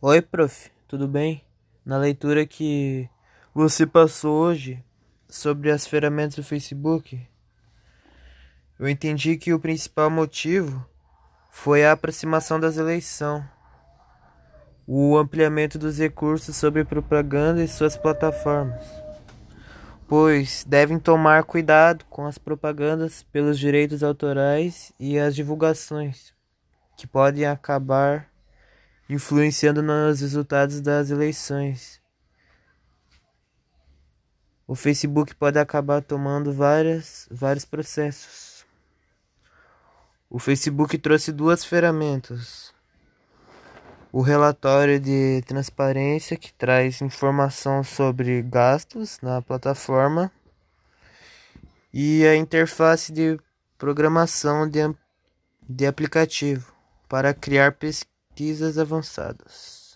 Oi, prof, tudo bem? Na leitura que você passou hoje sobre as ferramentas do Facebook, eu entendi que o principal motivo foi a aproximação das eleições, o ampliamento dos recursos sobre propaganda e suas plataformas, pois devem tomar cuidado com as propagandas pelos direitos autorais e as divulgações, que podem acabar influenciando nos resultados das eleições. O Facebook pode acabar tomando várias, vários processos. O Facebook trouxe duas ferramentas. O relatório de transparência, que traz informação sobre gastos na plataforma, e a interface de programação de, de aplicativo para criar pesquisas pesquisas avançadas